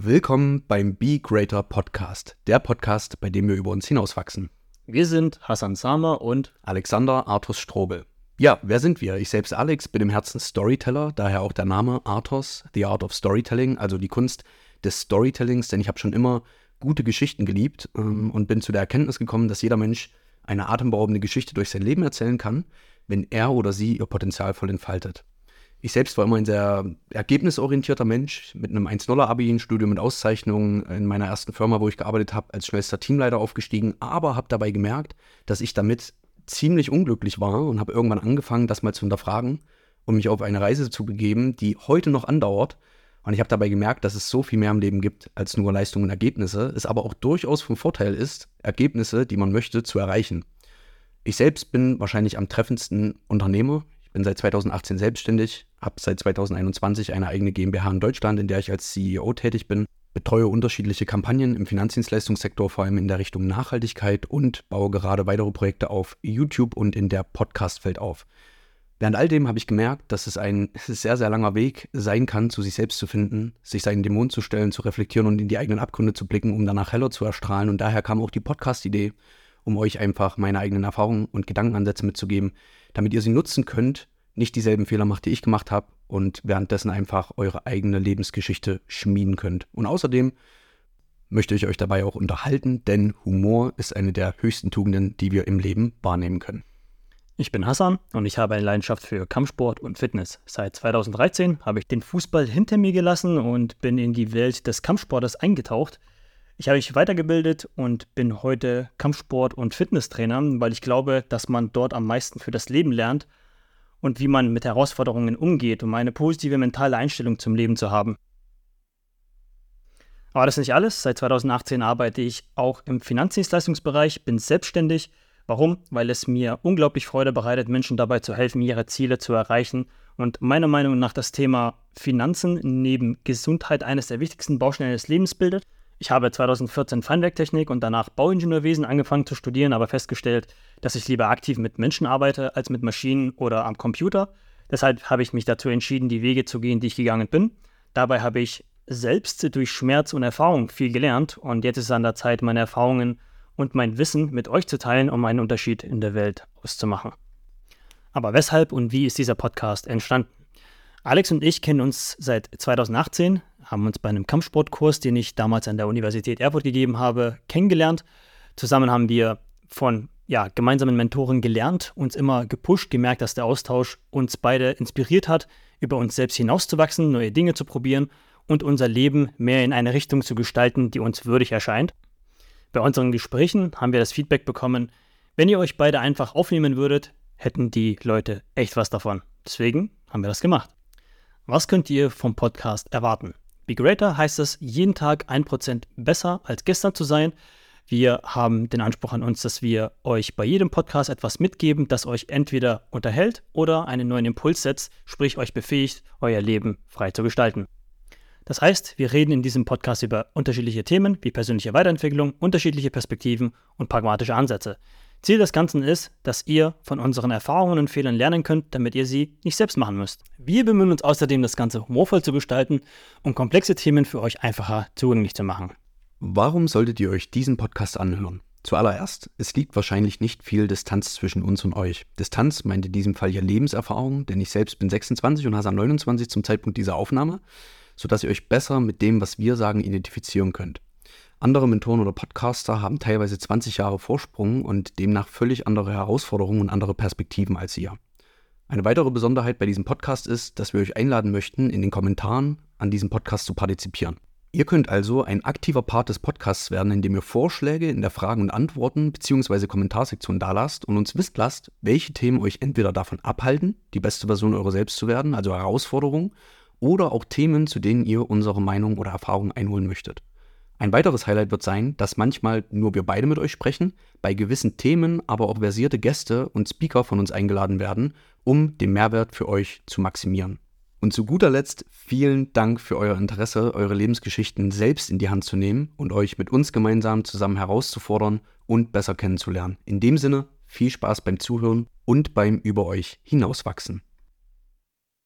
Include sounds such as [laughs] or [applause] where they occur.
Willkommen beim Be Greater Podcast, der Podcast, bei dem wir über uns hinauswachsen. Wir sind Hassan Samer und Alexander Arthos Strobel. Ja, wer sind wir? Ich selbst Alex, bin im Herzen Storyteller, daher auch der Name Arthos, The Art of Storytelling, also die Kunst des Storytellings, denn ich habe schon immer gute Geschichten geliebt ähm, und bin zu der Erkenntnis gekommen, dass jeder Mensch eine atemberaubende Geschichte durch sein Leben erzählen kann, wenn er oder sie ihr Potenzial voll entfaltet. Ich selbst war immer ein sehr ergebnisorientierter Mensch mit einem 1-0-Abi, ein Studium mit Auszeichnungen in meiner ersten Firma, wo ich gearbeitet habe, als schnellster Teamleiter aufgestiegen, aber habe dabei gemerkt, dass ich damit ziemlich unglücklich war und habe irgendwann angefangen, das mal zu hinterfragen und mich auf eine Reise zu begeben, die heute noch andauert. Und ich habe dabei gemerkt, dass es so viel mehr im Leben gibt als nur Leistungen und Ergebnisse, es aber auch durchaus vom Vorteil ist, Ergebnisse, die man möchte, zu erreichen. Ich selbst bin wahrscheinlich am treffendsten Unternehmer. Bin seit 2018 selbstständig, habe seit 2021 eine eigene GmbH in Deutschland, in der ich als CEO tätig bin, betreue unterschiedliche Kampagnen im Finanzdienstleistungssektor, vor allem in der Richtung Nachhaltigkeit und baue gerade weitere Projekte auf YouTube und in der Podcast-Welt auf. Während all dem habe ich gemerkt, dass es ein [laughs] sehr, sehr langer Weg sein kann, zu sich selbst zu finden, sich seinen Dämonen zu stellen, zu reflektieren und in die eigenen Abgründe zu blicken, um danach heller zu erstrahlen. Und daher kam auch die Podcast-Idee, um euch einfach meine eigenen Erfahrungen und Gedankenansätze mitzugeben, damit ihr sie nutzen könnt, nicht dieselben Fehler macht, die ich gemacht habe und währenddessen einfach eure eigene Lebensgeschichte schmieden könnt. Und außerdem möchte ich euch dabei auch unterhalten, denn Humor ist eine der höchsten Tugenden, die wir im Leben wahrnehmen können. Ich bin Hassan und ich habe eine Leidenschaft für Kampfsport und Fitness. Seit 2013 habe ich den Fußball hinter mir gelassen und bin in die Welt des Kampfsportes eingetaucht. Ich habe mich weitergebildet und bin heute Kampfsport- und Fitnesstrainer, weil ich glaube, dass man dort am meisten für das Leben lernt und wie man mit Herausforderungen umgeht, um eine positive mentale Einstellung zum Leben zu haben. Aber das ist nicht alles. Seit 2018 arbeite ich auch im Finanzdienstleistungsbereich, bin selbstständig. Warum? Weil es mir unglaublich Freude bereitet, Menschen dabei zu helfen, ihre Ziele zu erreichen. Und meiner Meinung nach das Thema Finanzen neben Gesundheit eines der wichtigsten Bausteine des Lebens bildet. Ich habe 2014 Feinwerktechnik und danach Bauingenieurwesen angefangen zu studieren, aber festgestellt, dass ich lieber aktiv mit Menschen arbeite als mit Maschinen oder am Computer. Deshalb habe ich mich dazu entschieden, die Wege zu gehen, die ich gegangen bin. Dabei habe ich selbst durch Schmerz und Erfahrung viel gelernt und jetzt ist es an der Zeit, meine Erfahrungen und mein Wissen mit euch zu teilen, um einen Unterschied in der Welt auszumachen. Aber weshalb und wie ist dieser Podcast entstanden? Alex und ich kennen uns seit 2018 haben uns bei einem Kampfsportkurs, den ich damals an der Universität Erfurt gegeben habe, kennengelernt. Zusammen haben wir von ja, gemeinsamen Mentoren gelernt, uns immer gepusht, gemerkt, dass der Austausch uns beide inspiriert hat, über uns selbst hinauszuwachsen, neue Dinge zu probieren und unser Leben mehr in eine Richtung zu gestalten, die uns würdig erscheint. Bei unseren Gesprächen haben wir das Feedback bekommen, wenn ihr euch beide einfach aufnehmen würdet, hätten die Leute echt was davon. Deswegen haben wir das gemacht. Was könnt ihr vom Podcast erwarten? Be Greater heißt es, jeden Tag ein Prozent besser als gestern zu sein. Wir haben den Anspruch an uns, dass wir euch bei jedem Podcast etwas mitgeben, das euch entweder unterhält oder einen neuen Impuls setzt, sprich euch befähigt, euer Leben frei zu gestalten. Das heißt, wir reden in diesem Podcast über unterschiedliche Themen wie persönliche Weiterentwicklung, unterschiedliche Perspektiven und pragmatische Ansätze. Ziel des Ganzen ist, dass ihr von unseren Erfahrungen und Fehlern lernen könnt, damit ihr sie nicht selbst machen müsst. Wir bemühen uns außerdem, das Ganze humorvoll zu gestalten, um komplexe Themen für euch einfacher zugänglich zu machen. Warum solltet ihr euch diesen Podcast anhören? Zuallererst, es liegt wahrscheinlich nicht viel Distanz zwischen uns und euch. Distanz meint in diesem Fall ja Lebenserfahrung, denn ich selbst bin 26 und Hasan 29 zum Zeitpunkt dieser Aufnahme, sodass ihr euch besser mit dem, was wir sagen, identifizieren könnt. Andere Mentoren oder Podcaster haben teilweise 20 Jahre Vorsprung und demnach völlig andere Herausforderungen und andere Perspektiven als ihr. Eine weitere Besonderheit bei diesem Podcast ist, dass wir euch einladen möchten, in den Kommentaren an diesem Podcast zu partizipieren. Ihr könnt also ein aktiver Part des Podcasts werden, indem ihr Vorschläge in der Fragen- und Antworten bzw. Kommentarsektion dalasst und uns wisst lasst, welche Themen euch entweder davon abhalten, die beste Version eurer selbst zu werden, also Herausforderungen, oder auch Themen, zu denen ihr unsere Meinung oder Erfahrung einholen möchtet. Ein weiteres Highlight wird sein, dass manchmal nur wir beide mit euch sprechen, bei gewissen Themen aber auch versierte Gäste und Speaker von uns eingeladen werden, um den Mehrwert für euch zu maximieren. Und zu guter Letzt vielen Dank für euer Interesse, eure Lebensgeschichten selbst in die Hand zu nehmen und euch mit uns gemeinsam zusammen herauszufordern und besser kennenzulernen. In dem Sinne, viel Spaß beim Zuhören und beim über euch hinauswachsen.